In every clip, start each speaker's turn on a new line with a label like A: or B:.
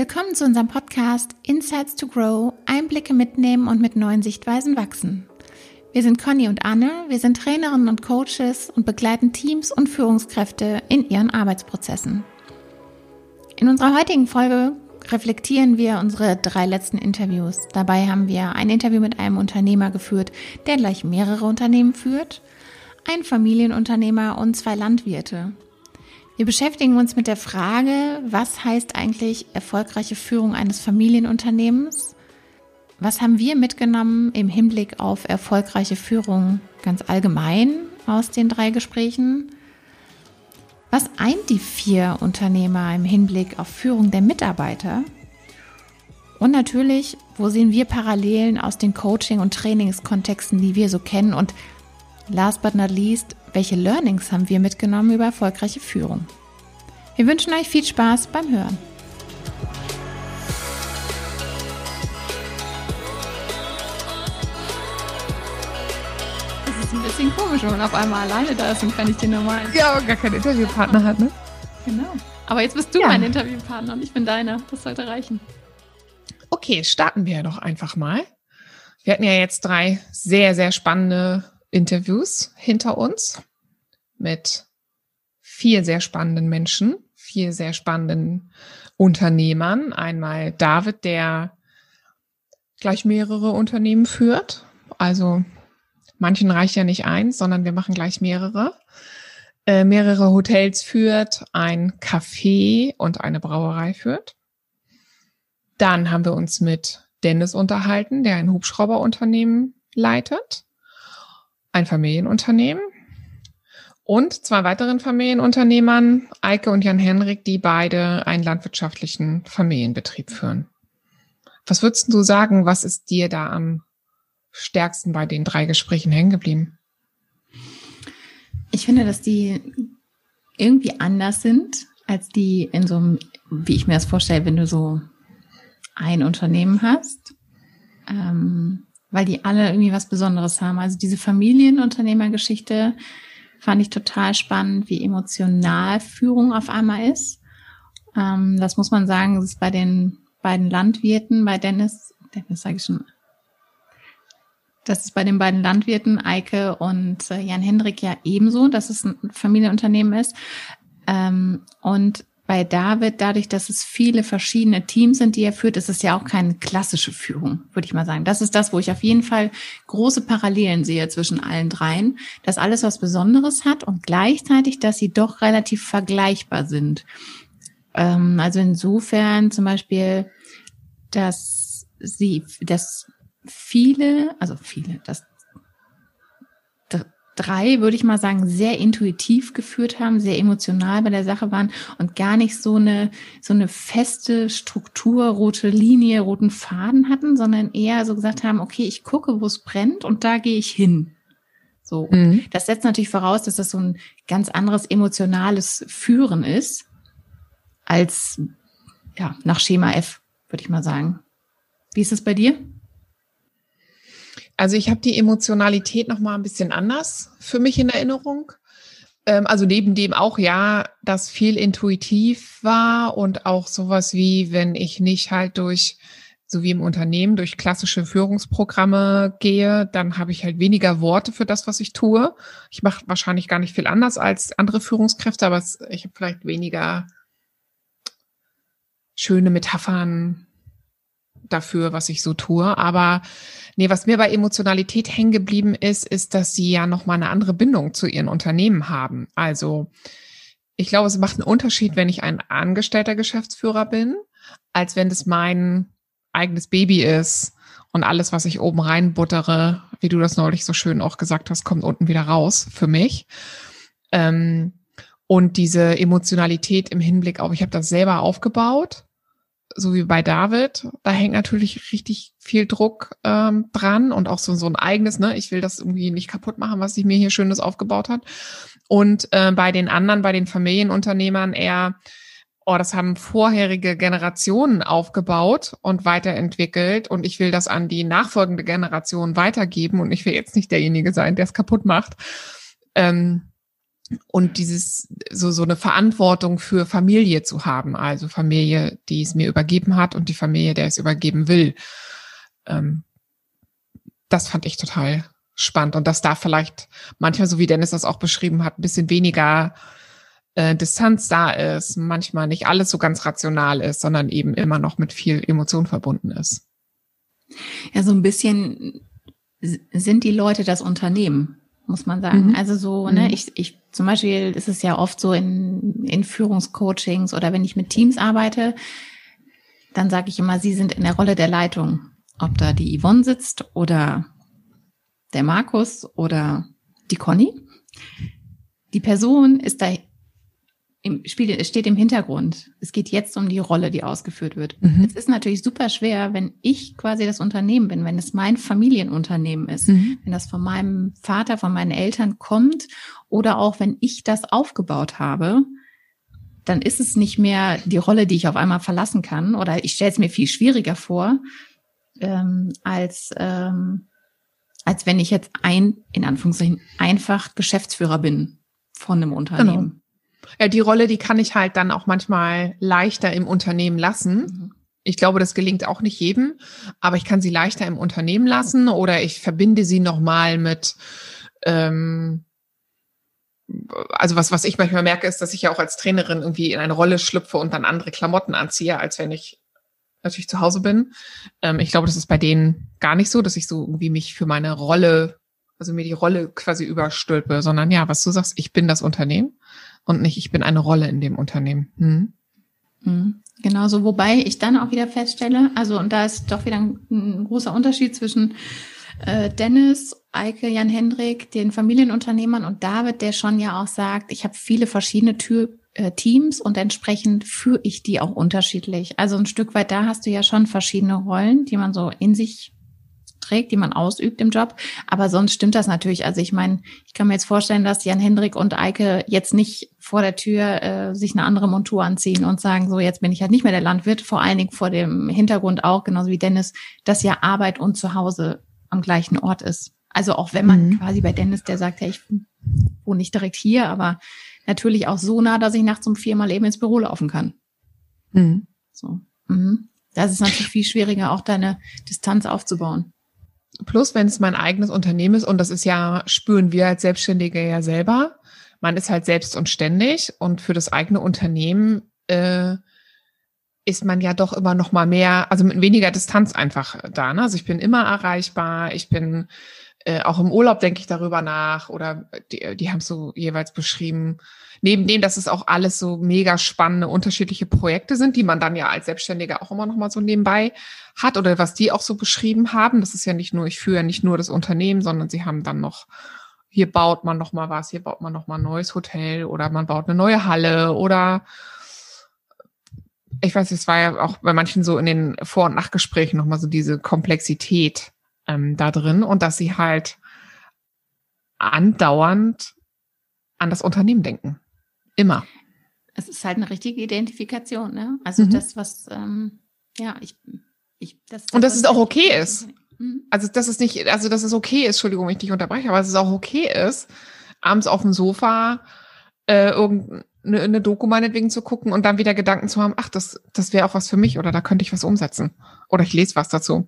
A: Willkommen zu unserem Podcast Insights to Grow, Einblicke mitnehmen und mit neuen Sichtweisen wachsen. Wir sind Conny und Anne, wir sind Trainerinnen und Coaches und begleiten Teams und Führungskräfte in ihren Arbeitsprozessen. In unserer heutigen Folge reflektieren wir unsere drei letzten Interviews. Dabei haben wir ein Interview mit einem Unternehmer geführt, der gleich mehrere Unternehmen führt, ein Familienunternehmer und zwei Landwirte. Wir beschäftigen uns mit der Frage, was heißt eigentlich erfolgreiche Führung eines Familienunternehmens? Was haben wir mitgenommen im Hinblick auf erfolgreiche Führung ganz allgemein aus den drei Gesprächen? Was eint die vier Unternehmer im Hinblick auf Führung der Mitarbeiter? Und natürlich, wo sehen wir Parallelen aus den Coaching- und Trainingskontexten, die wir so kennen? Und last but not least, welche Learnings haben wir mitgenommen über erfolgreiche Führung? Wir wünschen euch viel Spaß beim Hören. Das ist ein bisschen komisch, wenn man auf einmal alleine da ist und kann ich den normal.
B: Ja, aber gar keinen Interviewpartner hat, ne?
A: Genau. Aber jetzt bist du
B: Ja.
A: mein Interviewpartner und ich bin deiner. Das sollte reichen.
B: Okay, starten wir doch einfach mal. Wir hatten ja jetzt drei sehr, sehr spannende Interviews hinter uns mit vier sehr spannenden Menschen, vier sehr spannenden Unternehmern. Einmal David, der gleich mehrere Unternehmen führt. Also manchen reicht ja nicht eins, sondern wir machen gleich mehrere. Äh, mehrere Hotels führt, ein Café und eine Brauerei führt. Dann haben wir uns mit Dennis unterhalten, der ein Hubschrauberunternehmen leitet, ein Familienunternehmen und zwei weiteren Familienunternehmern, Eike und Jan Henrik, die beide einen landwirtschaftlichen Familienbetrieb führen. Was würdest du sagen, was ist dir da am stärksten bei den drei Gesprächen hängen geblieben?
A: Ich finde, dass die irgendwie anders sind als die in so einem, wie ich mir das vorstelle, wenn du so ein Unternehmen hast, ähm, weil die alle irgendwie was Besonderes haben. Also diese Familienunternehmergeschichte fand ich total spannend, wie emotional Führung auf einmal ist. Ähm, das muss man sagen, das ist bei den beiden Landwirten, bei Dennis, Dennis sage ich schon, das ist bei den beiden Landwirten, Eike und äh, Jan Hendrik, ja ebenso, dass es ein Familienunternehmen ist. Ähm, und bei David, dadurch, dass es viele verschiedene Teams sind, die er führt, ist es ja auch keine klassische Führung, würde ich mal sagen. Das ist das, wo ich auf jeden Fall große Parallelen sehe zwischen allen dreien, dass alles was Besonderes hat und gleichzeitig, dass sie doch relativ vergleichbar sind. Ähm, also insofern zum Beispiel, dass sie, dass viele, also viele, dass drei, würde ich mal sagen, sehr intuitiv geführt haben, sehr emotional bei der Sache waren und gar nicht so eine, so eine feste Struktur, rote Linie, roten Faden hatten, sondern eher so gesagt haben, okay, ich gucke, wo es brennt und da gehe ich hin. So.
B: Mhm.
A: Das setzt natürlich voraus, dass das so ein ganz anderes emotionales Führen ist, als, ja, nach Schema F, würde ich mal sagen. Wie ist es bei dir?
B: Also ich habe die Emotionalität noch mal ein bisschen anders für mich in Erinnerung. Ähm, also neben dem auch ja, dass viel intuitiv war und auch sowas wie, wenn ich nicht halt durch so wie im Unternehmen durch klassische Führungsprogramme gehe, dann habe ich halt weniger Worte für das, was ich tue. Ich mache wahrscheinlich gar nicht viel anders als andere Führungskräfte, aber ich habe vielleicht weniger schöne Metaphern dafür, was ich so tue. Aber nee, was mir bei Emotionalität hängen geblieben ist, ist, dass sie ja noch mal eine andere Bindung zu ihren Unternehmen haben. Also ich glaube, es macht einen Unterschied, wenn ich ein angestellter Geschäftsführer bin, als wenn es mein eigenes Baby ist und alles, was ich oben reinbuttere, wie du das neulich so schön auch gesagt hast, kommt unten wieder raus für mich. Ähm, und diese Emotionalität im Hinblick auf, ich habe das selber aufgebaut, so wie bei David, da hängt natürlich richtig viel Druck ähm, dran und auch so, so ein eigenes, ne, ich will das irgendwie nicht kaputt machen, was sich mir hier Schönes aufgebaut hat. Und äh, bei den anderen, bei den Familienunternehmern eher, oh, das haben vorherige Generationen aufgebaut und weiterentwickelt und ich will das an die nachfolgende Generation weitergeben und ich will jetzt nicht derjenige sein, der es kaputt macht. Ähm, und dieses so so eine Verantwortung für Familie zu haben, also Familie, die es mir übergeben hat und die Familie, der es übergeben will. Ähm, das fand ich total spannend und dass da vielleicht manchmal, so wie Dennis das auch beschrieben hat, ein bisschen weniger äh, Distanz da ist, manchmal nicht alles so ganz rational ist, sondern eben immer noch mit viel Emotion verbunden ist.
A: Ja, so ein bisschen sind die Leute das Unternehmen muss man sagen. Mhm. Also so, ne, mhm. ich, ich zum Beispiel ist es ja oft so in, in Führungscoachings oder wenn ich mit Teams arbeite, dann sage ich immer, sie sind in der Rolle der Leitung. Ob da die Yvonne sitzt oder der Markus oder die Conny. Die Person ist da im Spiel, es steht im Hintergrund. Es geht jetzt um die Rolle, die ausgeführt wird. Mhm. Es ist natürlich super schwer, wenn ich quasi das Unternehmen bin, wenn es mein Familienunternehmen ist, mhm. wenn das von meinem Vater, von meinen Eltern kommt oder auch wenn ich das aufgebaut habe, dann ist es nicht mehr die Rolle, die ich auf einmal verlassen kann oder ich stelle es mir viel schwieriger vor, ähm, als, ähm, als wenn ich jetzt ein, in Anführungszeichen, einfach Geschäftsführer bin von einem Unternehmen. Genau.
B: Ja, die Rolle, die kann ich halt dann auch manchmal leichter im Unternehmen lassen. Mhm. Ich glaube, das gelingt auch nicht jedem, aber ich kann sie leichter im Unternehmen lassen oder ich verbinde sie nochmal mit, ähm, also was, was ich manchmal merke, ist, dass ich ja auch als Trainerin irgendwie in eine Rolle schlüpfe und dann andere Klamotten anziehe, als wenn ich natürlich zu Hause bin. Ähm, ich glaube, das ist bei denen gar nicht so, dass ich so irgendwie mich für meine Rolle, also mir die Rolle quasi überstülpe, sondern ja, was du sagst, ich bin das Unternehmen und nicht, ich bin eine Rolle in dem Unternehmen. Hm?
A: Mhm. Genau so, wobei ich dann auch wieder feststelle, also und da ist doch wieder ein, ein großer Unterschied zwischen äh, Dennis, Eike, Jan Hendrik, den Familienunternehmern und David, der schon ja auch sagt, ich habe viele verschiedene Tür, äh, Teams und entsprechend führe ich die auch unterschiedlich. Also ein Stück weit da hast du ja schon verschiedene Rollen, die man so in sich trägt, die man ausübt im Job. Aber sonst stimmt das natürlich. Also ich meine, ich kann mir jetzt vorstellen, dass Jan Hendrik und Eike jetzt nicht vor der Tür äh, sich eine andere Montur anziehen und sagen, so jetzt bin ich halt nicht mehr der Landwirt. Vor allen Dingen vor dem Hintergrund auch, genauso wie Dennis, dass ja Arbeit und Zuhause am gleichen Ort ist. Also auch wenn man mhm. quasi bei Dennis, der sagt, ja, ich wohne nicht direkt hier, aber natürlich auch so nah, dass ich nachts um vier mal eben ins Büro laufen kann. Mhm. So. Mhm. Das ist natürlich viel schwieriger, auch deine Distanz aufzubauen.
B: Plus, wenn es mein eigenes Unternehmen ist, und das ist ja, spüren wir als Selbstständige ja selber, man ist halt selbst und ständig und für das eigene Unternehmen äh, ist man ja doch immer noch mal mehr, also mit weniger Distanz einfach da. Ne? Also ich bin immer erreichbar, ich bin äh, auch im Urlaub denke ich darüber nach oder die, die haben so jeweils beschrieben. Neben dem, dass es auch alles so mega spannende, unterschiedliche Projekte sind, die man dann ja als Selbstständiger auch immer noch mal so nebenbei hat oder was die auch so beschrieben haben. Das ist ja nicht nur, ich führe ja nicht nur das Unternehmen, sondern sie haben dann noch hier baut man noch mal was, hier baut man noch mal ein neues Hotel oder man baut eine neue Halle oder ich weiß, es war ja auch bei manchen so in den Vor- und Nachgesprächen noch mal so diese Komplexität ähm, da drin und dass sie halt andauernd an das Unternehmen denken. Immer.
A: Es ist halt eine richtige Identifikation, ne? Also mhm. das, was, ähm, ja, ich, ich
B: das, Und dass es auch okay ist. Mhm. Also, dass es nicht, also, dass es okay ist, Entschuldigung, ich dich unterbreche, aber dass es auch okay ist, abends auf dem Sofa äh, irgendeine eine Doku meinetwegen zu gucken und dann wieder Gedanken zu haben, ach, das, das wäre auch was für mich oder da könnte ich was umsetzen. Oder ich lese was dazu.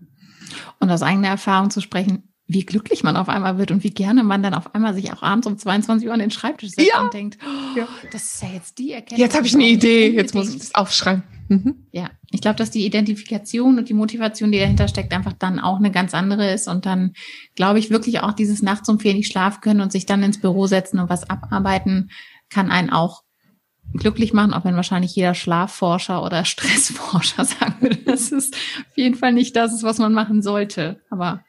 A: Und aus eigener Erfahrung zu sprechen, wie glücklich man auf einmal wird und wie gerne man dann auf einmal sich auch abends um 22 Uhr an den Schreibtisch setzt ja. und denkt, oh, ja. das ist ja jetzt die Erkenntnis.
B: Jetzt habe ich eine Idee, jetzt muss ich das aufschreiben.
A: Mhm. Ja, ich glaube, dass die Identifikation und die Motivation, die dahinter steckt, einfach dann auch eine ganz andere ist und dann glaube ich wirklich auch dieses nachts um vier nicht schlafen können und sich dann ins Büro setzen und was abarbeiten, kann einen auch glücklich machen, auch wenn wahrscheinlich jeder Schlafforscher oder Stressforscher sagen würde, das ist auf jeden Fall nicht das, was man machen sollte. Aber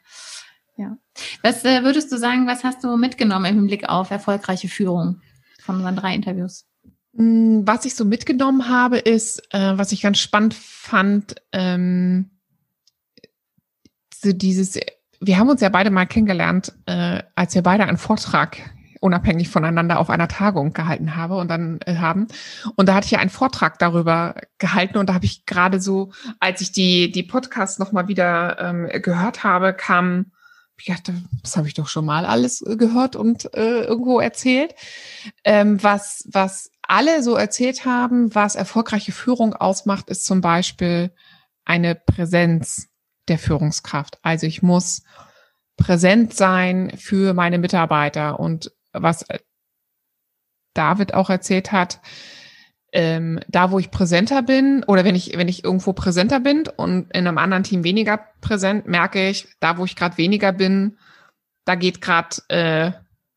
A: ja. Was äh, würdest du sagen, was hast du mitgenommen im Hinblick auf erfolgreiche Führung von unseren drei Interviews?
B: Mm, was ich so mitgenommen habe, ist, äh, was ich ganz spannend fand, ähm, so dieses, wir haben uns ja beide mal kennengelernt, äh, als wir beide einen Vortrag unabhängig voneinander auf einer Tagung gehalten habe und dann äh, haben. Und da hatte ich ja einen Vortrag darüber gehalten und da habe ich gerade so, als ich die, die Podcasts nochmal wieder ähm, gehört habe, kam Dachte, das habe ich doch schon mal alles äh, gehört und äh, irgendwo erzählt. Ähm, was, was alle so erzählt haben, was erfolgreiche Führung ausmacht, ist zum Beispiel eine Präsenz der Führungskraft. Also ich muss präsent sein für meine Mitarbeiter und was David auch erzählt hat, ähm, da wo ich präsenter bin oder wenn ich wenn ich irgendwo präsenter bin und in einem anderen Team weniger präsent, merke ich, da wo ich gerade weniger bin, da geht gerade äh,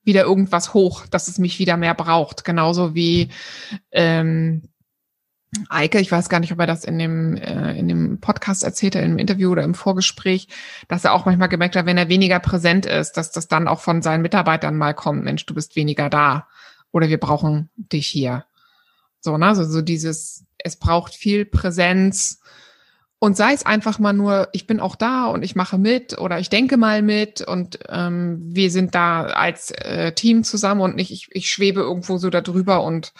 B: wieder irgendwas hoch, dass es mich wieder mehr braucht. Genauso wie ähm, Eike, ich weiß gar nicht, ob er das in dem, äh, in dem Podcast erzählt hat, im Interview oder im Vorgespräch, dass er auch manchmal gemerkt hat, wenn er weniger präsent ist, dass das dann auch von seinen Mitarbeitern mal kommt, Mensch, du bist weniger da oder wir brauchen dich hier. So, ne? Also so dieses, es braucht viel Präsenz. Und sei es einfach mal nur, ich bin auch da und ich mache mit oder ich denke mal mit und ähm, wir sind da als äh, Team zusammen und nicht, ich, ich schwebe irgendwo so da drüber und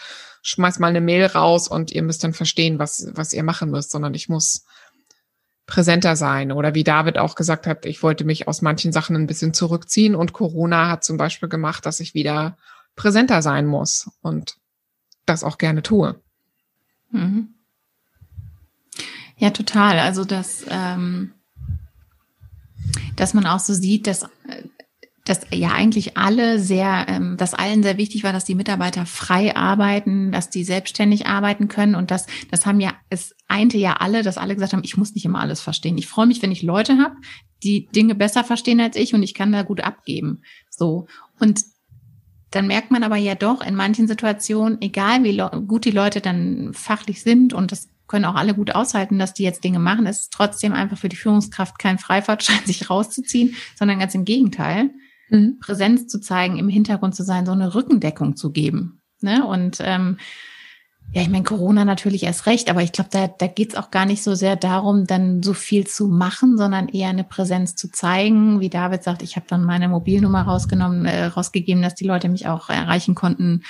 B: schmeiß mal eine Mail raus und ihr müsst dann verstehen, was, was ihr machen müsst, sondern ich muss präsenter sein. Oder wie David auch gesagt hat, ich wollte mich aus manchen Sachen ein bisschen zurückziehen und Corona hat zum Beispiel gemacht, dass ich wieder präsenter sein muss. Und das auch gerne tue. Mhm.
A: Ja, total. Also dass, ähm, dass man auch so sieht, dass, dass ja eigentlich alle sehr, ähm, dass allen sehr wichtig war, dass die Mitarbeiter frei arbeiten, dass die selbstständig arbeiten können und das, das haben ja, es einte ja alle, dass alle gesagt haben, ich muss nicht immer alles verstehen. Ich freue mich, wenn ich Leute habe, die Dinge besser verstehen als ich und ich kann da gut abgeben. So und dann merkt man aber ja doch in manchen Situationen, egal wie gut die Leute dann fachlich sind und das können auch alle gut aushalten, dass die jetzt Dinge machen, ist es trotzdem einfach für die Führungskraft kein Freifahrtschein, sich rauszuziehen, sondern ganz im Gegenteil, mhm. Präsenz zu zeigen, im Hintergrund zu sein, so eine Rückendeckung zu geben. Ne? Und ähm, ja, ich meine, Corona natürlich erst recht, aber ich glaube, da, da geht es auch gar nicht so sehr darum, dann so viel zu machen, sondern eher eine Präsenz zu zeigen. Wie David sagt, ich habe dann meine Mobilnummer rausgenommen, äh, rausgegeben, dass die Leute mich auch erreichen konnten,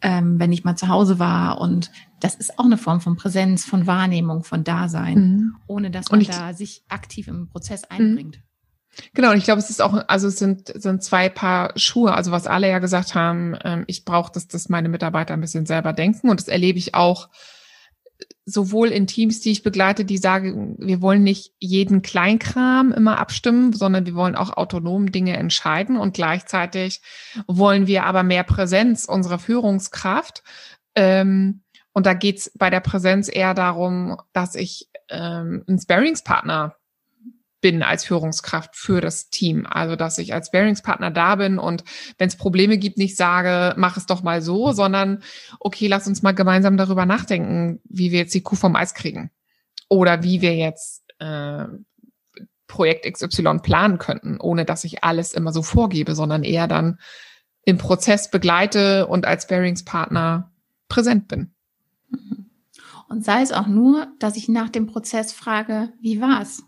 A: ähm, wenn ich mal zu Hause war. Und das ist auch eine Form von Präsenz, von Wahrnehmung, von Dasein, mhm. ohne dass man da sich aktiv im Prozess einbringt.
B: Genau, und ich glaube, es ist auch, also es sind, sind zwei Paar Schuhe. Also was alle ja gesagt haben, ähm, ich brauche, dass das meine Mitarbeiter ein bisschen selber denken. Und das erlebe ich auch sowohl in Teams, die ich begleite, die sagen, wir wollen nicht jeden Kleinkram immer abstimmen, sondern wir wollen auch autonom Dinge entscheiden. Und gleichzeitig wollen wir aber mehr Präsenz unserer Führungskraft. Ähm, und da geht's bei der Präsenz eher darum, dass ich ähm, einen Sparingspartner bin als Führungskraft für das Team. Also, dass ich als Bearingspartner da bin und wenn es Probleme gibt, nicht sage, mach es doch mal so, sondern okay, lass uns mal gemeinsam darüber nachdenken, wie wir jetzt die Kuh vom Eis kriegen. Oder wie wir jetzt äh, Projekt XY planen könnten, ohne dass ich alles immer so vorgebe, sondern eher dann im Prozess begleite und als Bearingspartner präsent bin.
A: Und sei es auch nur, dass ich nach dem Prozess frage, wie war's?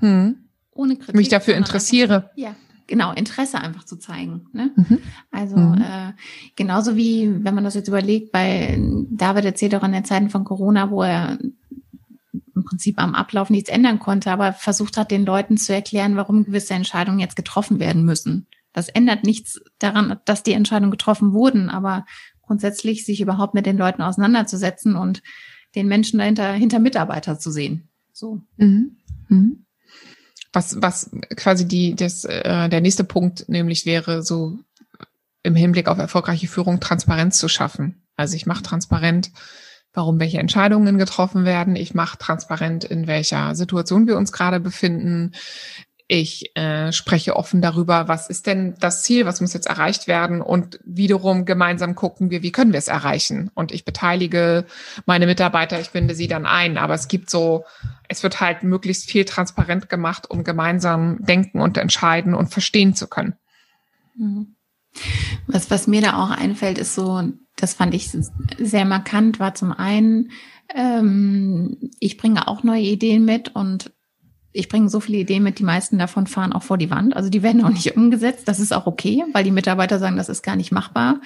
B: Hm. Ohne Kritik. Mich dafür interessiere.
A: Ja, genau, Interesse einfach zu zeigen. Ne? Mhm. Also mhm. Äh, genauso wie, wenn man das jetzt überlegt, bei David erzählt auch in den Zeiten von Corona, wo er im Prinzip am Ablauf nichts ändern konnte, aber versucht hat, den Leuten zu erklären, warum gewisse Entscheidungen jetzt getroffen werden müssen. Das ändert nichts daran, dass die Entscheidungen getroffen wurden, aber grundsätzlich sich überhaupt mit den Leuten auseinanderzusetzen und den Menschen dahinter hinter Mitarbeiter zu sehen. So. Mhm. Mhm
B: was, was quasi die, das, äh, der nächste Punkt nämlich wäre, so im Hinblick auf erfolgreiche Führung Transparenz zu schaffen. Also ich mache transparent, warum welche Entscheidungen getroffen werden. Ich mache transparent, in welcher Situation wir uns gerade befinden. Ich äh, spreche offen darüber, was ist denn das Ziel, was muss jetzt erreicht werden und wiederum gemeinsam gucken wir, wie können wir es erreichen. Und ich beteilige meine Mitarbeiter, ich binde sie dann ein. Aber es gibt so, es wird halt möglichst viel transparent gemacht, um gemeinsam denken und entscheiden und verstehen zu können.
A: Mhm. Was, was mir da auch einfällt, ist so, das fand ich sehr markant, war zum einen, ähm, ich bringe auch neue Ideen mit und ich bringe so viele Ideen mit, die meisten davon fahren auch vor die Wand. Also die werden auch nicht umgesetzt. Das ist auch okay, weil die Mitarbeiter sagen, das ist gar nicht machbar.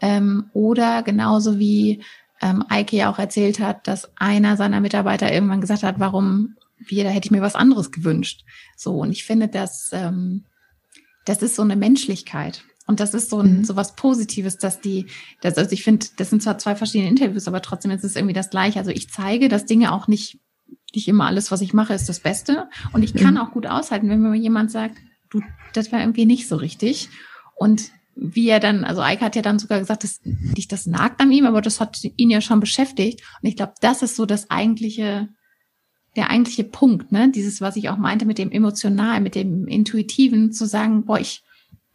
A: Ähm, oder genauso wie ähm, Eike ja auch erzählt hat, dass einer seiner Mitarbeiter irgendwann gesagt hat, warum, wie, da hätte ich mir was anderes gewünscht. So, und ich finde, dass ähm, das ist so eine Menschlichkeit. Und das ist so ein, mhm. so was Positives, dass die, das, also ich finde, das sind zwar zwei verschiedene Interviews, aber trotzdem ist es irgendwie das Gleiche. Also ich zeige, dass Dinge auch nicht, nicht immer alles, was ich mache, ist das Beste. Und ich kann mhm. auch gut aushalten, wenn mir jemand sagt, du, das war irgendwie nicht so richtig. Und wie er dann, also Eike hat ja dann sogar gesagt, dass dich das nagt an ihm, aber das hat ihn ja schon beschäftigt. Und ich glaube, das ist so das eigentliche, der eigentliche Punkt, ne? Dieses, was ich auch meinte mit dem emotional, mit dem intuitiven, zu sagen, boah, ich,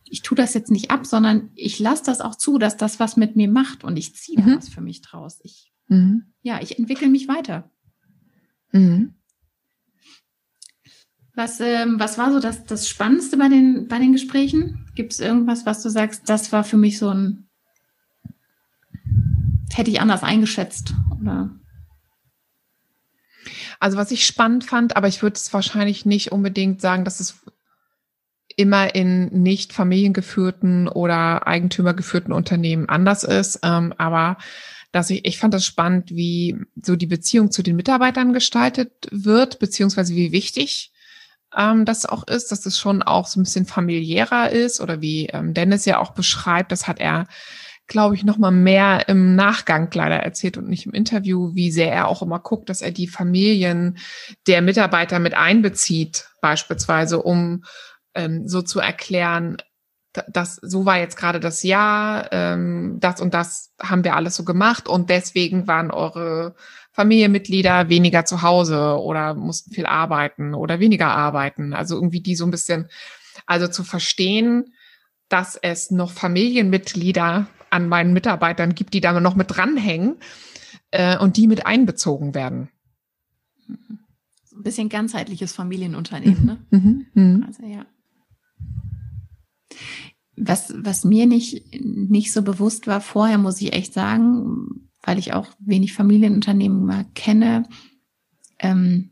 A: ich tue das jetzt nicht ab, sondern ich lasse das auch zu, dass das was mit mir macht und ich ziehe mhm. was für mich draus. Ich, mhm. ja, ich entwickle mich weiter. Mhm. Was, ähm, was war so das, das Spannendste bei den, bei den Gesprächen? Gibt es irgendwas, was du sagst, das war für mich so ein, hätte ich anders eingeschätzt oder?
B: Also was ich spannend fand, aber ich würde es wahrscheinlich nicht unbedingt sagen, dass es immer in nicht familiengeführten oder eigentümergeführten Unternehmen anders ist. Ähm, aber dass ich, ich fand das spannend, wie so die Beziehung zu den Mitarbeitern gestaltet wird, beziehungsweise wie wichtig ähm, das auch ist, dass es schon auch so ein bisschen familiärer ist oder wie ähm, Dennis ja auch beschreibt, das hat er glaube ich, noch mal mehr im Nachgang leider erzählt und nicht im Interview, wie sehr er auch immer guckt, dass er die Familien der Mitarbeiter mit einbezieht, beispielsweise, um ähm, so zu erklären, das so war jetzt gerade das Jahr, ähm, das und das haben wir alles so gemacht und deswegen waren eure Familienmitglieder weniger zu Hause oder mussten viel arbeiten oder weniger arbeiten. Also irgendwie die so ein bisschen, also zu verstehen, dass es noch Familienmitglieder an meinen Mitarbeitern gibt, die da noch mit dranhängen äh, und die mit einbezogen werden.
A: So ein bisschen ganzheitliches Familienunternehmen, ne? Mhm. Mhm. Also ja. Was, was mir nicht, nicht so bewusst war vorher, muss ich echt sagen, weil ich auch wenig Familienunternehmen mal kenne, ähm,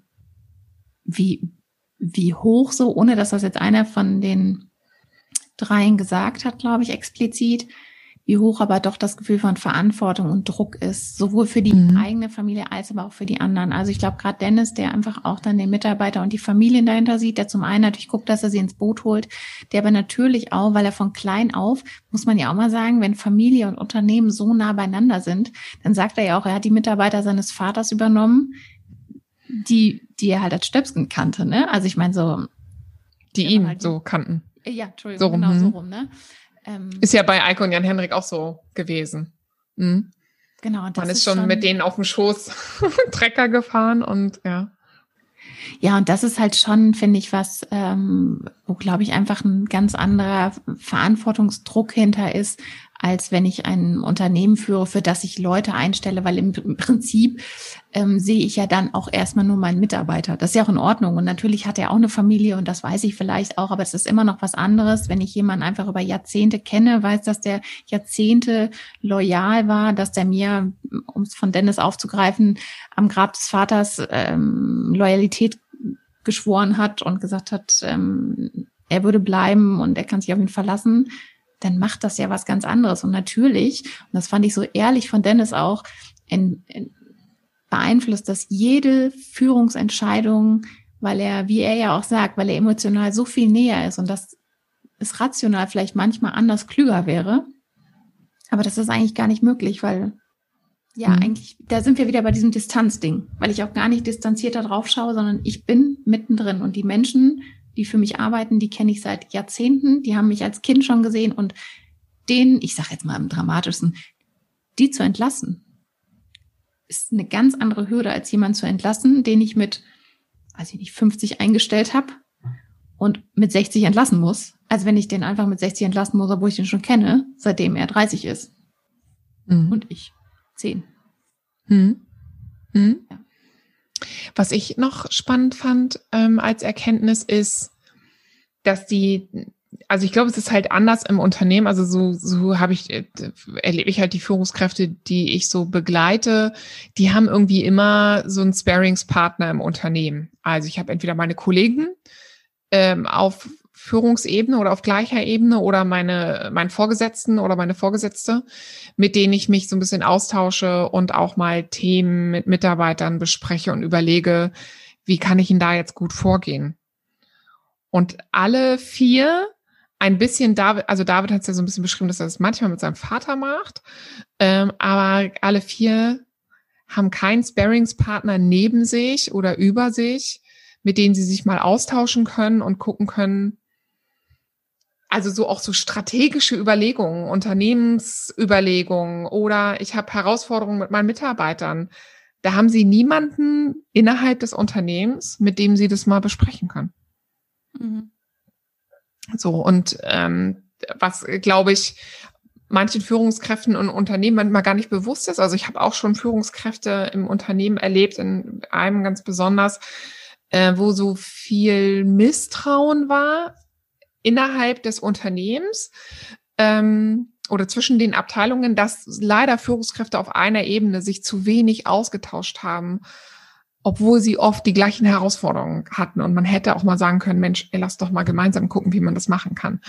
A: wie, wie hoch so, ohne dass das jetzt einer von den dreien gesagt hat, glaube ich, explizit, wie hoch aber doch das Gefühl von Verantwortung und Druck ist, sowohl für die mhm. eigene Familie als aber auch für die anderen. Also ich glaube gerade Dennis, der einfach auch dann den Mitarbeiter und die Familien dahinter sieht, der zum einen natürlich guckt, dass er sie ins Boot holt, der aber natürlich auch, weil er von klein auf, muss man ja auch mal sagen, wenn Familie und Unternehmen so nah beieinander sind, dann sagt er ja auch, er hat die Mitarbeiter seines Vaters übernommen, die, die er halt als Stöpsken kannte, ne? Also ich meine so.
B: Die ihn halt so kannten.
A: Ja, Entschuldigung, so rum, genau so hm. rum, ne?
B: Ähm, ist ja bei Eiko und Jan Henrik auch so gewesen. Mhm. Genau. Man ist, ist schon, schon mit denen auf dem Schoß Trecker gefahren und ja.
A: Ja, und das ist halt schon, finde ich, was, ähm, wo, glaube ich, einfach ein ganz anderer Verantwortungsdruck hinter ist, als wenn ich ein Unternehmen führe, für das ich Leute einstelle, weil im Prinzip ähm, sehe ich ja dann auch erstmal nur meinen Mitarbeiter. Das ist ja auch in Ordnung. Und natürlich hat er auch eine Familie und das weiß ich vielleicht auch, aber es ist immer noch was anderes, wenn ich jemanden einfach über Jahrzehnte kenne, weiß, dass der Jahrzehnte loyal war, dass der mir, um es von Dennis aufzugreifen, am Grab des Vaters ähm, Loyalität geschworen hat und gesagt hat, ähm, er würde bleiben und er kann sich auf ihn verlassen dann macht das ja was ganz anderes. Und natürlich, und das fand ich so ehrlich von Dennis auch, in, in, beeinflusst das jede Führungsentscheidung, weil er, wie er ja auch sagt, weil er emotional so viel näher ist und das ist rational vielleicht manchmal anders klüger wäre. Aber das ist eigentlich gar nicht möglich, weil ja, mhm. eigentlich, da sind wir wieder bei diesem Distanzding, weil ich auch gar nicht distanzierter drauf schaue, sondern ich bin mittendrin und die Menschen die für mich arbeiten, die kenne ich seit Jahrzehnten, die haben mich als Kind schon gesehen und denen, ich sage jetzt mal im dramatischsten, die zu entlassen, ist eine ganz andere Hürde, als jemand zu entlassen, den ich mit, weiß ich nicht, 50 eingestellt habe und mit 60 entlassen muss, als wenn ich den einfach mit 60 entlassen muss, obwohl ich den schon kenne, seitdem er 30 ist. Mhm. Und ich 10. Mhm.
B: Mhm. Ja. Was ich noch spannend fand ähm, als Erkenntnis ist, dass die, also ich glaube, es ist halt anders im Unternehmen. Also so, so habe ich, äh, erlebe ich halt die Führungskräfte, die ich so begleite, die haben irgendwie immer so einen Sparingspartner im Unternehmen. Also ich habe entweder meine Kollegen ähm, auf Führungsebene oder auf gleicher Ebene oder meine, meinen Vorgesetzten oder meine Vorgesetzte, mit denen ich mich so ein bisschen austausche und auch mal Themen mit Mitarbeitern bespreche und überlege, wie kann ich ihn da jetzt gut vorgehen? Und alle vier ein bisschen David, also David hat es ja so ein bisschen beschrieben, dass er das manchmal mit seinem Vater macht, ähm, aber alle vier haben keinen Sparingspartner neben sich oder über sich, mit denen sie sich mal austauschen können und gucken können, also so auch so strategische Überlegungen, Unternehmensüberlegungen oder ich habe Herausforderungen mit meinen Mitarbeitern. Da haben sie niemanden innerhalb des Unternehmens, mit dem sie das mal besprechen können. Mhm. So, und ähm, was, glaube ich, manchen Führungskräften und Unternehmen manchmal gar nicht bewusst ist. Also ich habe auch schon Führungskräfte im Unternehmen erlebt, in einem ganz besonders, äh, wo so viel Misstrauen war innerhalb des Unternehmens ähm, oder zwischen den Abteilungen, dass leider Führungskräfte auf einer Ebene sich zu wenig ausgetauscht haben, obwohl sie oft die gleichen Herausforderungen hatten. Und man hätte auch mal sagen können, Mensch, ey, lass doch mal gemeinsam gucken, wie man das machen kann.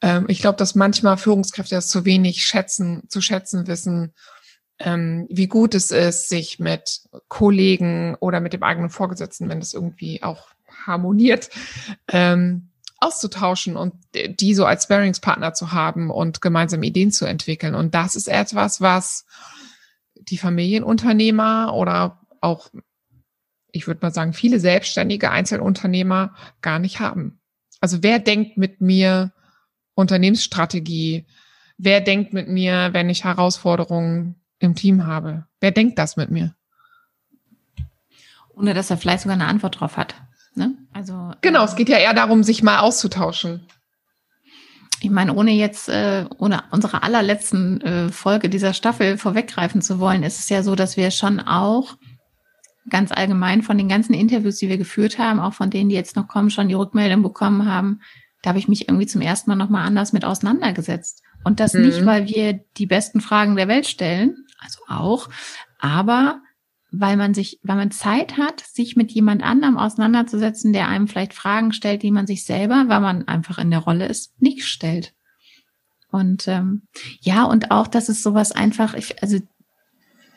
B: Ähm, ich glaube, dass manchmal Führungskräfte das zu wenig schätzen, zu schätzen wissen, ähm, wie gut es ist, sich mit Kollegen oder mit dem eigenen Vorgesetzten, wenn das irgendwie auch harmoniert, ähm, auszutauschen und die so als Sparingspartner zu haben und gemeinsam Ideen zu entwickeln. Und das ist etwas, was die Familienunternehmer oder auch, ich würde mal sagen, viele selbstständige Einzelunternehmer gar nicht haben. Also wer denkt mit mir Unternehmensstrategie? Wer denkt mit mir, wenn ich Herausforderungen im Team habe? Wer denkt das mit mir?
A: Ohne dass er vielleicht sogar eine Antwort drauf hat. Also
B: genau, es geht ja eher darum, sich mal auszutauschen.
A: Ich meine, ohne jetzt, äh, ohne unsere allerletzten äh, Folge dieser Staffel vorweggreifen zu wollen, ist es ja so, dass wir schon auch ganz allgemein von den ganzen Interviews, die wir geführt haben, auch von denen, die jetzt noch kommen, schon die Rückmeldung bekommen haben, da habe ich mich irgendwie zum ersten Mal nochmal anders mit auseinandergesetzt. Und das mhm. nicht, weil wir die besten Fragen der Welt stellen, also auch, aber weil man sich, weil man Zeit hat, sich mit jemand anderem auseinanderzusetzen, der einem vielleicht Fragen stellt, die man sich selber, weil man einfach in der Rolle ist, nicht stellt. Und ähm, ja, und auch, dass es sowas einfach, ich, also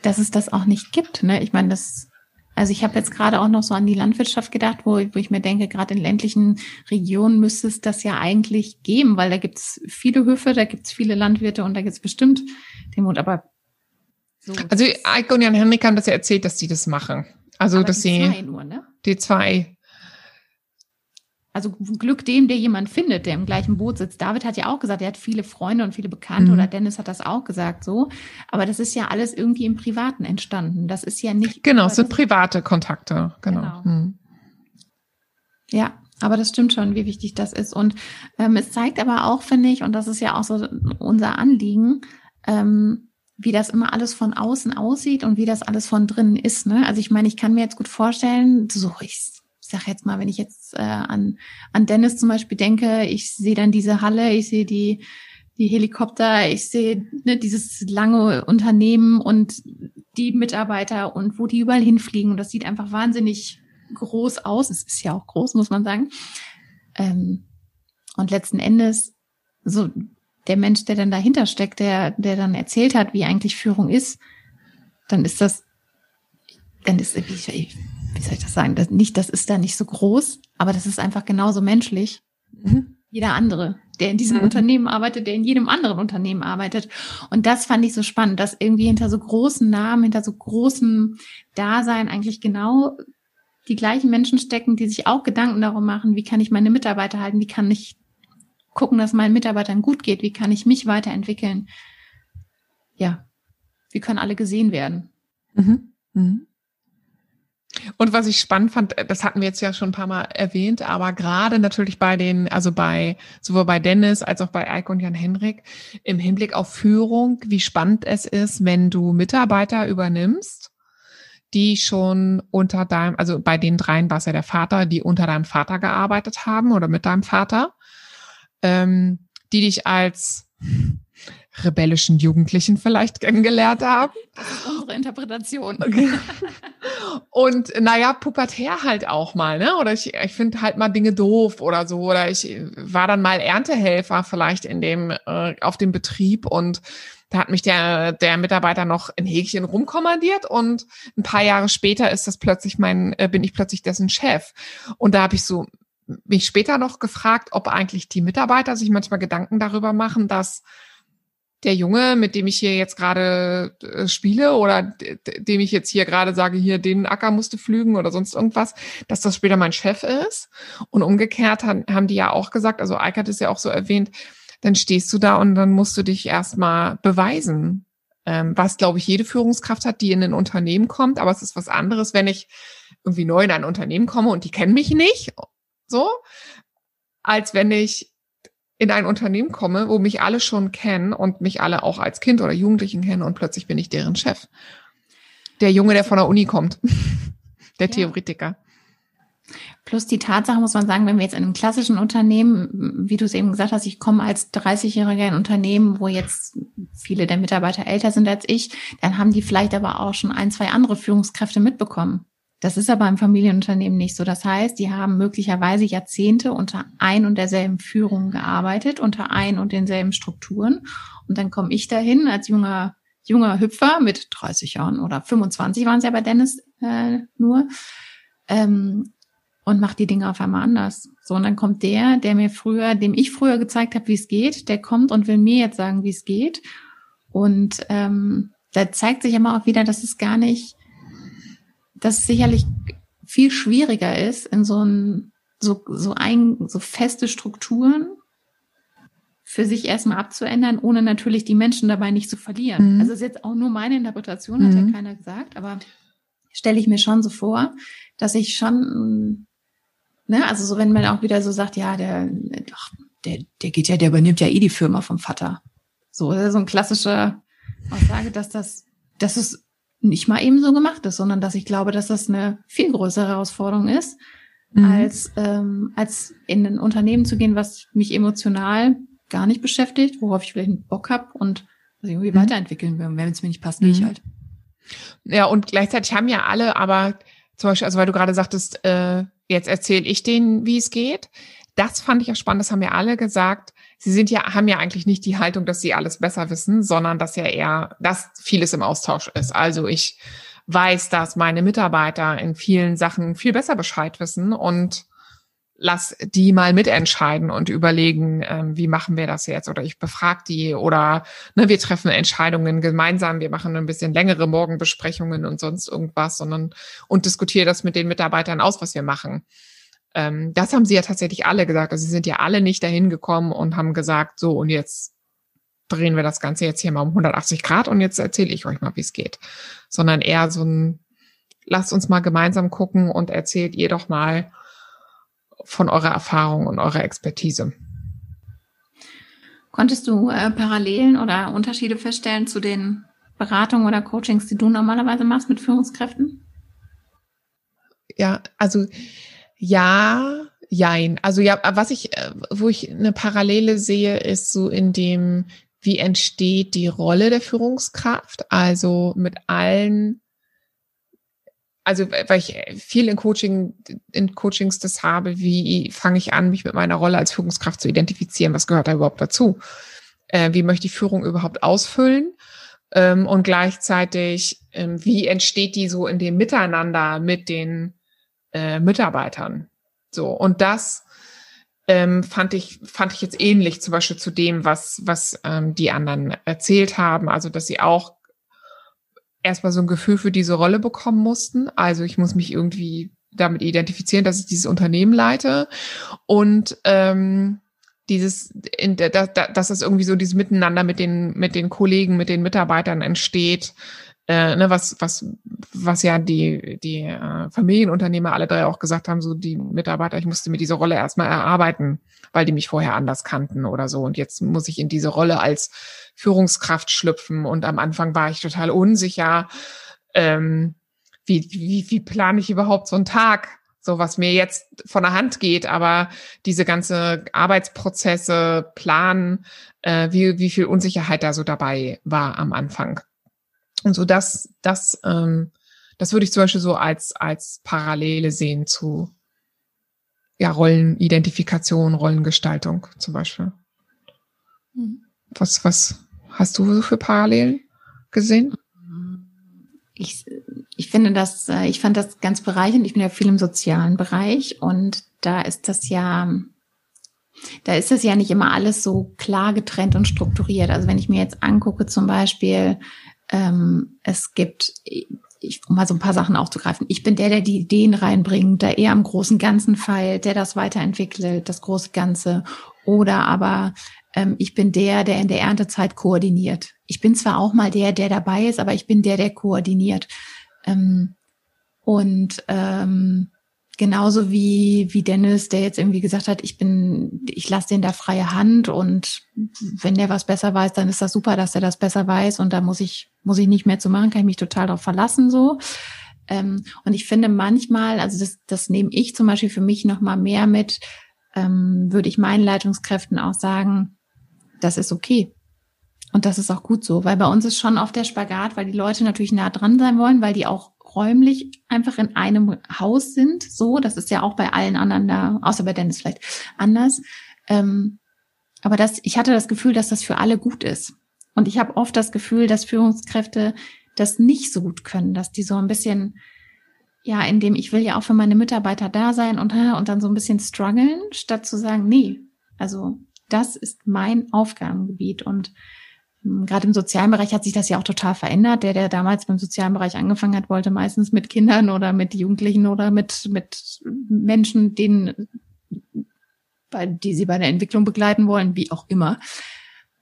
A: dass es das auch nicht gibt. Ne? Ich meine, das, also ich habe jetzt gerade auch noch so an die Landwirtschaft gedacht, wo, wo ich mir denke, gerade in ländlichen Regionen müsste es das ja eigentlich geben, weil da gibt es viele Höfe, da gibt es viele Landwirte und da gibt es bestimmt den Mund. Aber
B: so. Also Eike und Jan Henrik haben das ja erzählt, dass sie das machen. Also dass die sie nur, ne? die zwei.
A: Also Glück dem, der jemand findet, der im gleichen Boot sitzt. David hat ja auch gesagt, er hat viele Freunde und viele Bekannte mhm. oder Dennis hat das auch gesagt so. Aber das ist ja alles irgendwie im Privaten entstanden. Das ist ja nicht.
B: Genau, es sind private Kontakte. Genau. genau. Mhm.
A: Ja, aber das stimmt schon, wie wichtig das ist. Und ähm, es zeigt aber auch, finde ich, und das ist ja auch so unser Anliegen, ähm, wie das immer alles von außen aussieht und wie das alles von drinnen ist. Ne? Also ich meine, ich kann mir jetzt gut vorstellen, so ich sag jetzt mal, wenn ich jetzt äh, an, an Dennis zum Beispiel denke, ich sehe dann diese Halle, ich sehe die, die Helikopter, ich sehe ne, dieses lange Unternehmen und die Mitarbeiter und wo die überall hinfliegen. Und das sieht einfach wahnsinnig groß aus. Es ist ja auch groß, muss man sagen. Ähm, und letzten Endes, so der Mensch, der dann dahinter steckt, der, der dann erzählt hat, wie eigentlich Führung ist, dann ist das, dann ist, wie, wie soll ich das sagen, das, nicht, das ist da nicht so groß, aber das ist einfach genauso menschlich. Mhm. Jeder andere, der in diesem mhm. Unternehmen arbeitet, der in jedem anderen Unternehmen arbeitet. Und das fand ich so spannend, dass irgendwie hinter so großen Namen, hinter so großem Dasein eigentlich genau die gleichen Menschen stecken, die sich auch Gedanken darum machen, wie kann ich meine Mitarbeiter halten, wie kann ich gucken, dass meinen Mitarbeitern gut geht? Wie kann ich mich weiterentwickeln? Ja, wie können alle gesehen werden? Mhm. Mhm.
B: Und was ich spannend fand, das hatten wir jetzt ja schon ein paar Mal erwähnt, aber gerade natürlich bei den, also bei, sowohl bei Dennis als auch bei Eike und Jan Henrik, im Hinblick auf Führung, wie spannend es ist, wenn du Mitarbeiter übernimmst, die schon unter deinem, also bei den dreien war es ja der Vater, die unter deinem Vater gearbeitet haben oder mit deinem Vater ähm, die dich als rebellischen Jugendlichen vielleicht kennengelernt haben.
A: Das ist unsere Interpretation.
B: Okay. Und naja, pubertär halt auch mal, ne? Oder ich, ich finde halt mal Dinge doof oder so. Oder ich war dann mal Erntehelfer vielleicht in dem, äh, auf dem Betrieb und da hat mich der, der Mitarbeiter noch in Häkchen rumkommandiert und ein paar Jahre später ist das plötzlich mein, äh, bin ich plötzlich dessen Chef. Und da habe ich so mich später noch gefragt, ob eigentlich die Mitarbeiter sich manchmal Gedanken darüber machen, dass der Junge, mit dem ich hier jetzt gerade äh, spiele oder dem ich jetzt hier gerade sage, hier den Acker musste flügen oder sonst irgendwas, dass das später mein Chef ist. Und umgekehrt haben die ja auch gesagt, also Eike hat es ja auch so erwähnt, dann stehst du da und dann musst du dich erstmal beweisen. Ähm, was, glaube ich, jede Führungskraft hat, die in ein Unternehmen kommt. Aber es ist was anderes, wenn ich irgendwie neu in ein Unternehmen komme und die kennen mich nicht, so, als wenn ich in ein Unternehmen komme, wo mich alle schon kennen und mich alle auch als Kind oder Jugendlichen kennen und plötzlich bin ich deren Chef. Der Junge, der von der Uni kommt. der ja. Theoretiker.
A: Plus die Tatsache muss man sagen, wenn wir jetzt in einem klassischen Unternehmen, wie du es eben gesagt hast, ich komme als 30-Jähriger in ein Unternehmen, wo jetzt viele der Mitarbeiter älter sind als ich, dann haben die vielleicht aber auch schon ein, zwei andere Führungskräfte mitbekommen. Das ist aber im Familienunternehmen nicht so. Das heißt, die haben möglicherweise Jahrzehnte unter ein und derselben Führung gearbeitet, unter ein und denselben Strukturen. Und dann komme ich dahin als junger, junger Hüpfer mit 30 Jahren oder 25 waren es ja bei Dennis äh, nur, ähm, und mache die Dinge auf einmal anders. So, und dann kommt der, der mir früher, dem ich früher gezeigt habe, wie es geht, der kommt und will mir jetzt sagen, wie es geht. Und ähm, da zeigt sich immer auch wieder, dass es gar nicht das sicherlich viel schwieriger ist, in so ein, so, so ein, so feste Strukturen für sich erstmal abzuändern, ohne natürlich die Menschen dabei nicht zu verlieren. Mhm. Also ist jetzt auch nur meine Interpretation, hat mhm. ja keiner gesagt, aber stelle ich mir schon so vor, dass ich schon, ne, also so wenn man auch wieder so sagt, ja, der, ach, der, der geht ja, der übernimmt ja eh die Firma vom Vater. So, so ein klassischer Aussage, dass das, dass es nicht mal eben so gemacht ist, sondern dass ich glaube, dass das eine viel größere Herausforderung ist, mhm. als, ähm, als in ein Unternehmen zu gehen, was mich emotional gar nicht beschäftigt, worauf ich vielleicht einen Bock habe und was ich irgendwie mhm. weiterentwickeln will. wenn es mir nicht passt, gehe ich mhm. halt.
B: Ja, und gleichzeitig haben ja alle, aber zum Beispiel, also weil du gerade sagtest, äh, jetzt erzähle ich denen, wie es geht. Das fand ich auch spannend, das haben ja alle gesagt, sie sind ja, haben ja eigentlich nicht die Haltung, dass sie alles besser wissen, sondern dass ja eher, dass vieles im Austausch ist. Also ich weiß, dass meine Mitarbeiter in vielen Sachen viel besser Bescheid wissen und lass die mal mitentscheiden und überlegen, ähm, wie machen wir das jetzt? Oder ich befrage die oder ne, wir treffen Entscheidungen gemeinsam, wir machen ein bisschen längere Morgenbesprechungen und sonst irgendwas, sondern und diskutiere das mit den Mitarbeitern aus, was wir machen. Ähm, das haben sie ja tatsächlich alle gesagt. Also sie sind ja alle nicht dahin gekommen und haben gesagt, so und jetzt drehen wir das Ganze jetzt hier mal um 180 Grad und jetzt erzähle ich euch mal, wie es geht. Sondern eher so ein, lasst uns mal gemeinsam gucken und erzählt ihr doch mal von eurer Erfahrung und eurer Expertise.
A: Konntest du äh, Parallelen oder Unterschiede feststellen zu den Beratungen oder Coachings, die du normalerweise machst mit Führungskräften?
B: Ja, also ja, jein. Also ja, was ich, äh, wo ich eine Parallele sehe, ist so in dem, wie entsteht die Rolle der Führungskraft? Also mit allen, also weil ich viel in Coaching, in Coachings das habe, wie fange ich an, mich mit meiner Rolle als Führungskraft zu identifizieren? Was gehört da überhaupt dazu? Äh, wie möchte ich Führung überhaupt ausfüllen? Ähm, und gleichzeitig, ähm, wie entsteht die so in dem Miteinander mit den äh, Mitarbeitern. So, und das ähm, fand ich, fand ich jetzt ähnlich zum Beispiel zu dem, was, was ähm, die anderen erzählt haben. Also, dass sie auch erstmal so ein Gefühl für diese Rolle bekommen mussten. Also ich muss mich irgendwie damit identifizieren, dass ich dieses Unternehmen leite und ähm, dieses, in, da, da, dass das irgendwie so dieses Miteinander mit den mit den Kollegen, mit den Mitarbeitern entsteht, äh, ne, was, was, was ja die, die äh, Familienunternehmer alle drei auch gesagt haben, so die Mitarbeiter, ich musste mir diese Rolle erstmal erarbeiten, weil die mich vorher anders kannten oder so. Und jetzt muss ich in diese Rolle als Führungskraft schlüpfen. Und am Anfang war ich total unsicher, ähm, wie, wie, wie plane ich überhaupt so einen Tag? so was mir jetzt von der Hand geht, aber diese ganze Arbeitsprozesse, Planen, äh, wie, wie viel Unsicherheit da so dabei war am Anfang. Und so das, das, ähm, das würde ich zum Beispiel so als, als Parallele sehen zu ja, Rollenidentifikation, Rollengestaltung zum Beispiel. Mhm. Was, was hast du so für Parallelen gesehen?
A: Ich, ich finde das, äh, ich fand das ganz bereichernd. Ich bin ja viel im sozialen Bereich und da ist das ja, da ist das ja nicht immer alles so klar getrennt und strukturiert. Also wenn ich mir jetzt angucke, zum Beispiel, ähm, es gibt, ich, um mal so ein paar Sachen aufzugreifen, ich bin der, der die Ideen reinbringt, der eher am großen Ganzen feilt, der das weiterentwickelt, das große Ganze. Oder aber ähm, ich bin der, der in der Erntezeit koordiniert. Ich bin zwar auch mal der, der dabei ist, aber ich bin der, der koordiniert. Ähm, und ähm, genauso wie wie Dennis, der jetzt irgendwie gesagt hat, ich bin, ich lasse den da freie Hand und wenn der was besser weiß, dann ist das super, dass er das besser weiß und da muss ich muss ich nicht mehr zu machen, kann ich mich total darauf verlassen so. Ähm, und ich finde manchmal, also das das nehme ich zum Beispiel für mich noch mal mehr mit, ähm, würde ich meinen Leitungskräften auch sagen, das ist okay. Und das ist auch gut so, weil bei uns ist schon oft der Spagat, weil die Leute natürlich nah dran sein wollen, weil die auch räumlich einfach in einem Haus sind. So, das ist ja auch bei allen anderen da, außer bei Dennis vielleicht anders. Ähm, aber das, ich hatte das Gefühl, dass das für alle gut ist. Und ich habe oft das Gefühl, dass Führungskräfte das nicht so gut können, dass die so ein bisschen, ja, in dem ich will ja auch für meine Mitarbeiter da sein und, und dann so ein bisschen strugglen, statt zu sagen, nee, also das ist mein Aufgabengebiet und Gerade im sozialen Bereich hat sich das ja auch total verändert. Der, der damals beim sozialen Bereich angefangen hat, wollte meistens mit Kindern oder mit Jugendlichen oder mit, mit Menschen, denen, bei, die sie bei der Entwicklung begleiten wollen, wie auch immer.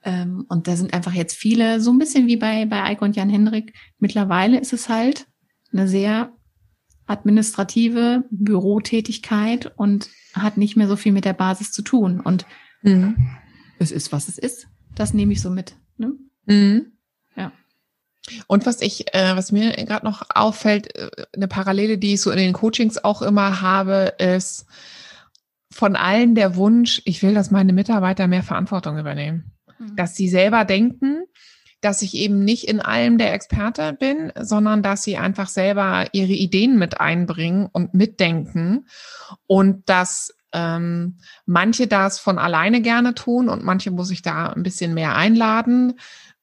A: Ähm, und da sind einfach jetzt viele, so ein bisschen wie bei, bei Eike und Jan Henrik. Mittlerweile ist es halt eine sehr administrative Bürotätigkeit und hat nicht mehr so viel mit der Basis zu tun. Und mhm. es ist, was es ist. Das nehme ich so mit. Ne? Mhm.
B: Ja. Und was ich, äh, was mir gerade noch auffällt, äh, eine Parallele, die ich so in den Coachings auch immer habe, ist von allen der Wunsch, ich will, dass meine Mitarbeiter mehr Verantwortung übernehmen. Mhm. Dass sie selber denken, dass ich eben nicht in allem der Experte bin, sondern dass sie einfach selber ihre Ideen mit einbringen und mitdenken und dass ähm, manche das von alleine gerne tun und manche muss ich da ein bisschen mehr einladen.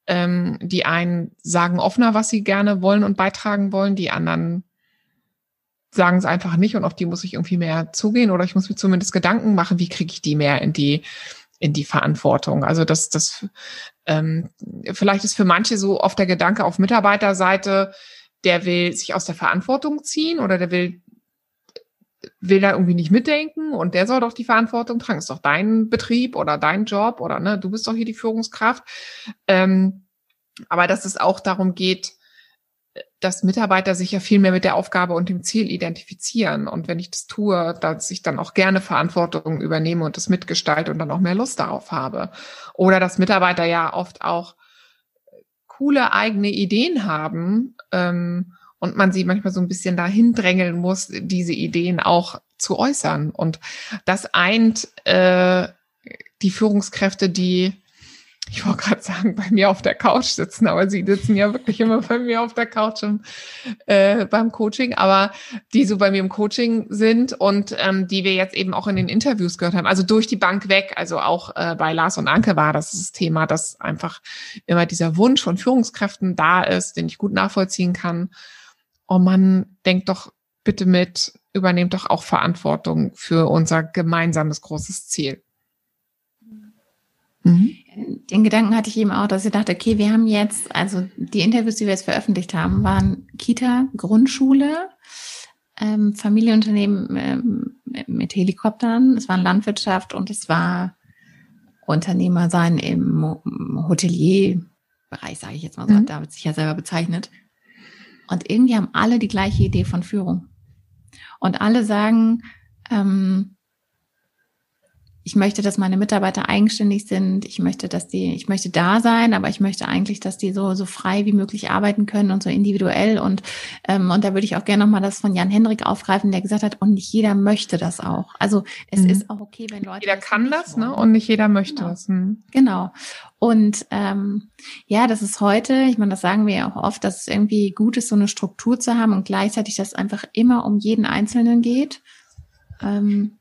B: Ähm, die einen sagen offener, was sie gerne wollen und beitragen wollen, die anderen sagen es einfach nicht und auf die muss ich irgendwie mehr zugehen oder ich muss mir zumindest Gedanken machen, wie kriege ich die mehr in die in die Verantwortung. Also das, das ähm, vielleicht ist für manche so oft der Gedanke auf Mitarbeiterseite, der will sich aus der Verantwortung ziehen oder der will will da irgendwie nicht mitdenken und der soll doch die Verantwortung tragen. Ist doch dein Betrieb oder dein Job oder ne, du bist doch hier die Führungskraft. Ähm, aber dass es auch darum geht, dass Mitarbeiter sich ja viel mehr mit der Aufgabe und dem Ziel identifizieren. Und wenn ich das tue, dass ich dann auch gerne Verantwortung übernehme und das mitgestalte und dann auch mehr Lust darauf habe. Oder dass Mitarbeiter ja oft auch coole eigene Ideen haben ähm, und man sie manchmal so ein bisschen dahin drängeln muss, diese Ideen auch zu äußern. Und das eint äh, die Führungskräfte, die ich wollte gerade sagen, bei mir auf der Couch sitzen, aber sie sitzen ja wirklich immer bei mir auf der Couch im, äh, beim Coaching, aber die so bei mir im Coaching sind und ähm, die wir jetzt eben auch in den Interviews gehört haben, also durch die Bank weg, also auch äh, bei Lars und Anke war das das Thema, dass einfach immer dieser Wunsch von Führungskräften da ist, den ich gut nachvollziehen kann oh Mann, denkt doch bitte mit, übernehmt doch auch Verantwortung für unser gemeinsames großes Ziel.
A: Mhm. Den Gedanken hatte ich eben auch, dass ich dachte, okay, wir haben jetzt, also die Interviews, die wir jetzt veröffentlicht haben, waren Kita, Grundschule, ähm, Familienunternehmen ähm, mit Helikoptern, es war Landwirtschaft und es war Unternehmer sein im Hotelierbereich, sage ich jetzt mal so, mhm. da wird sich ja selber bezeichnet. Und irgendwie haben alle die gleiche Idee von Führung. Und alle sagen, ähm, ich möchte, dass meine Mitarbeiter eigenständig sind. Ich möchte, dass die, ich möchte da sein, aber ich möchte eigentlich, dass die so so frei wie möglich arbeiten können und so individuell. Und ähm, und da würde ich auch gerne nochmal das von Jan Hendrik aufgreifen, der gesagt hat, und nicht jeder möchte das auch. Also es mhm. ist auch okay, wenn Leute.
B: Jeder kann das, ne? Und nicht jeder möchte
A: genau.
B: das.
A: Mhm. Genau. Und ähm, ja, das ist heute, ich meine, das sagen wir ja auch oft, dass es irgendwie gut ist, so eine Struktur zu haben und gleichzeitig, dass es einfach immer um jeden Einzelnen geht. Ähm,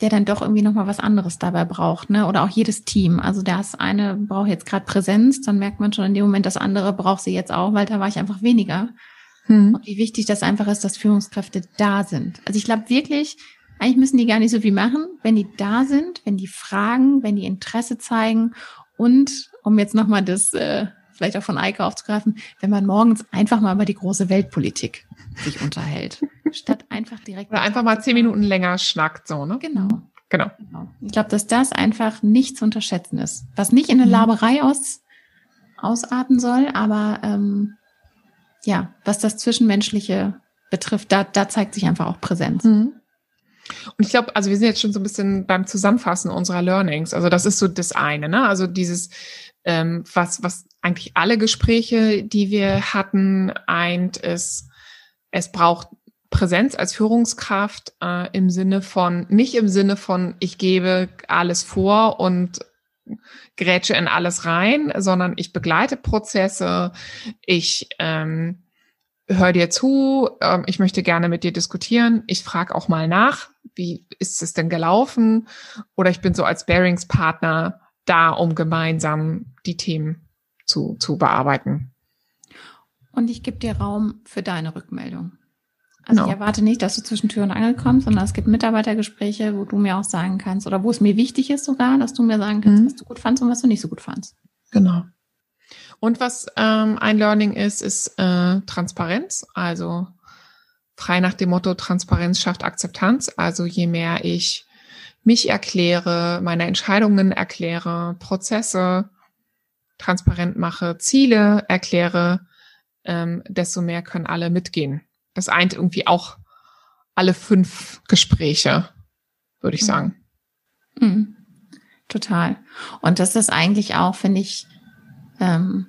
A: der dann doch irgendwie nochmal was anderes dabei braucht, ne? Oder auch jedes Team. Also das eine braucht jetzt gerade Präsenz, dann merkt man schon in dem Moment, das andere braucht sie jetzt auch, weil da war ich einfach weniger. Hm. Und wie wichtig das einfach ist, dass Führungskräfte da sind. Also ich glaube wirklich, eigentlich müssen die gar nicht so viel machen, wenn die da sind, wenn die fragen, wenn die Interesse zeigen und um jetzt nochmal das äh, vielleicht auch von Eike aufzugreifen, wenn man morgens einfach mal über die große Weltpolitik sich unterhält, statt einfach direkt.
B: Oder einfach mal zehn Minuten länger schnackt, so, ne?
A: Genau.
B: Genau.
A: genau. Ich glaube, dass das einfach nicht zu unterschätzen ist. Was nicht in eine mhm. Laberei aus, ausarten soll, aber ähm, ja, was das Zwischenmenschliche betrifft, da, da zeigt sich einfach auch Präsenz. Mhm.
B: Und ich glaube, also wir sind jetzt schon so ein bisschen beim Zusammenfassen unserer Learnings. Also das ist so das eine, ne? Also dieses, ähm, was, was eigentlich alle Gespräche, die wir hatten, eint, ist, es braucht Präsenz als Führungskraft äh, im Sinne von, nicht im Sinne von, ich gebe alles vor und grätsche in alles rein, sondern ich begleite Prozesse, ich ähm, höre dir zu, ähm, ich möchte gerne mit dir diskutieren, ich frage auch mal nach, wie ist es denn gelaufen? Oder ich bin so als Bearingspartner da, um gemeinsam die Themen zu, zu bearbeiten.
A: Und ich gebe dir Raum für deine Rückmeldung. Also no. ich erwarte nicht, dass du zwischen Tür und Angel kommst, sondern es gibt Mitarbeitergespräche, wo du mir auch sagen kannst, oder wo es mir wichtig ist sogar, dass du mir sagen kannst, mhm. was du gut fandst und was du nicht so gut fandst.
B: Genau. Und was ähm, ein Learning ist, ist äh, Transparenz. Also frei nach dem Motto Transparenz schafft Akzeptanz. Also je mehr ich mich erkläre, meine Entscheidungen erkläre, Prozesse transparent mache, Ziele erkläre, ähm, desto mehr können alle mitgehen. Das eint irgendwie auch alle fünf Gespräche, würde ich mhm. sagen.
A: Mhm. Total. Und das ist eigentlich auch, finde ich, ähm,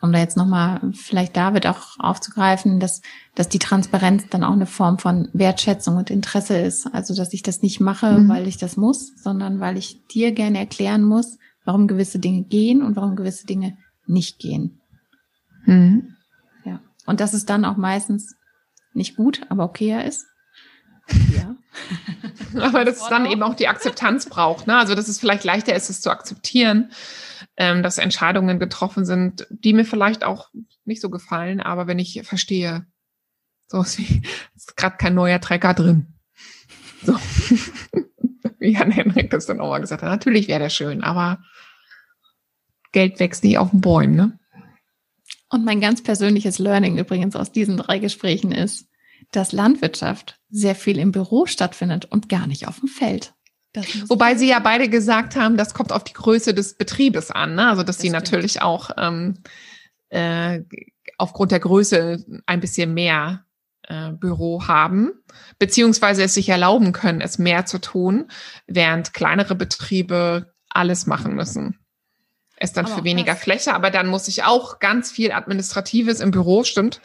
A: um da jetzt nochmal vielleicht David auch aufzugreifen, dass, dass die Transparenz dann auch eine Form von Wertschätzung und Interesse ist. Also, dass ich das nicht mache, mhm. weil ich das muss, sondern weil ich dir gerne erklären muss, warum gewisse Dinge gehen und warum gewisse Dinge nicht gehen. Mhm. Ja. Und dass es dann auch meistens nicht gut, aber okayer ist.
B: Ja. aber dass es dann eben auch die Akzeptanz braucht. Ne? Also, dass es vielleicht leichter ist, es zu akzeptieren ähm, dass Entscheidungen getroffen sind, die mir vielleicht auch nicht so gefallen, aber wenn ich verstehe, so ist wie, ist gerade kein neuer Trecker drin. So. wie Jan Henrik das dann auch mal gesagt hat. Natürlich wäre der schön, aber Geld wächst nicht auf den Bäumen, ne?
A: Und mein ganz persönliches Learning übrigens aus diesen drei Gesprächen ist, dass Landwirtschaft sehr viel im Büro stattfindet und gar nicht auf dem Feld.
B: Wobei sie ja beide gesagt haben, das kommt auf die Größe des Betriebes an. Ne? Also dass das sie stimmt. natürlich auch ähm, äh, aufgrund der Größe ein bisschen mehr äh, Büro haben, beziehungsweise es sich erlauben können, es mehr zu tun, während kleinere Betriebe alles machen müssen. Es dann aber für weniger das. Fläche, aber dann muss ich auch ganz viel Administratives im Büro, stimmt,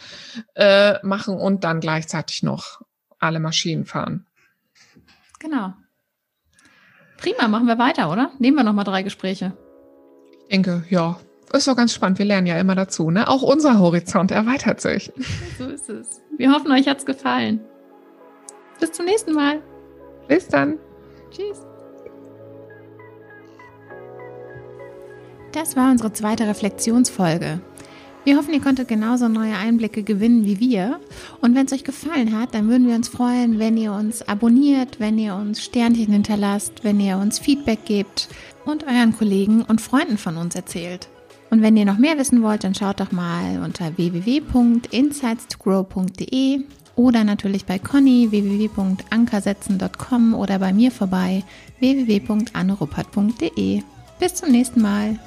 B: äh, machen und dann gleichzeitig noch alle Maschinen fahren.
A: Genau. Prima, machen wir weiter, oder? Nehmen wir nochmal drei Gespräche.
B: Ich denke, ja. Ist doch ganz spannend. Wir lernen ja immer dazu, ne? Auch unser Horizont erweitert sich.
A: So ist es. Wir hoffen, euch hat's gefallen. Bis zum nächsten Mal.
B: Bis dann.
A: Tschüss. Das war unsere zweite Reflexionsfolge. Wir hoffen, ihr konntet genauso neue Einblicke gewinnen wie wir. Und wenn es euch gefallen hat, dann würden wir uns freuen, wenn ihr uns abonniert, wenn ihr uns Sternchen hinterlasst, wenn ihr uns Feedback gebt und euren Kollegen und Freunden von uns erzählt. Und wenn ihr noch mehr wissen wollt, dann schaut doch mal unter www.insightstogrow.de oder natürlich bei Conny www.ankersetzen.com oder bei mir vorbei www.anneruppert.de. Bis zum nächsten Mal.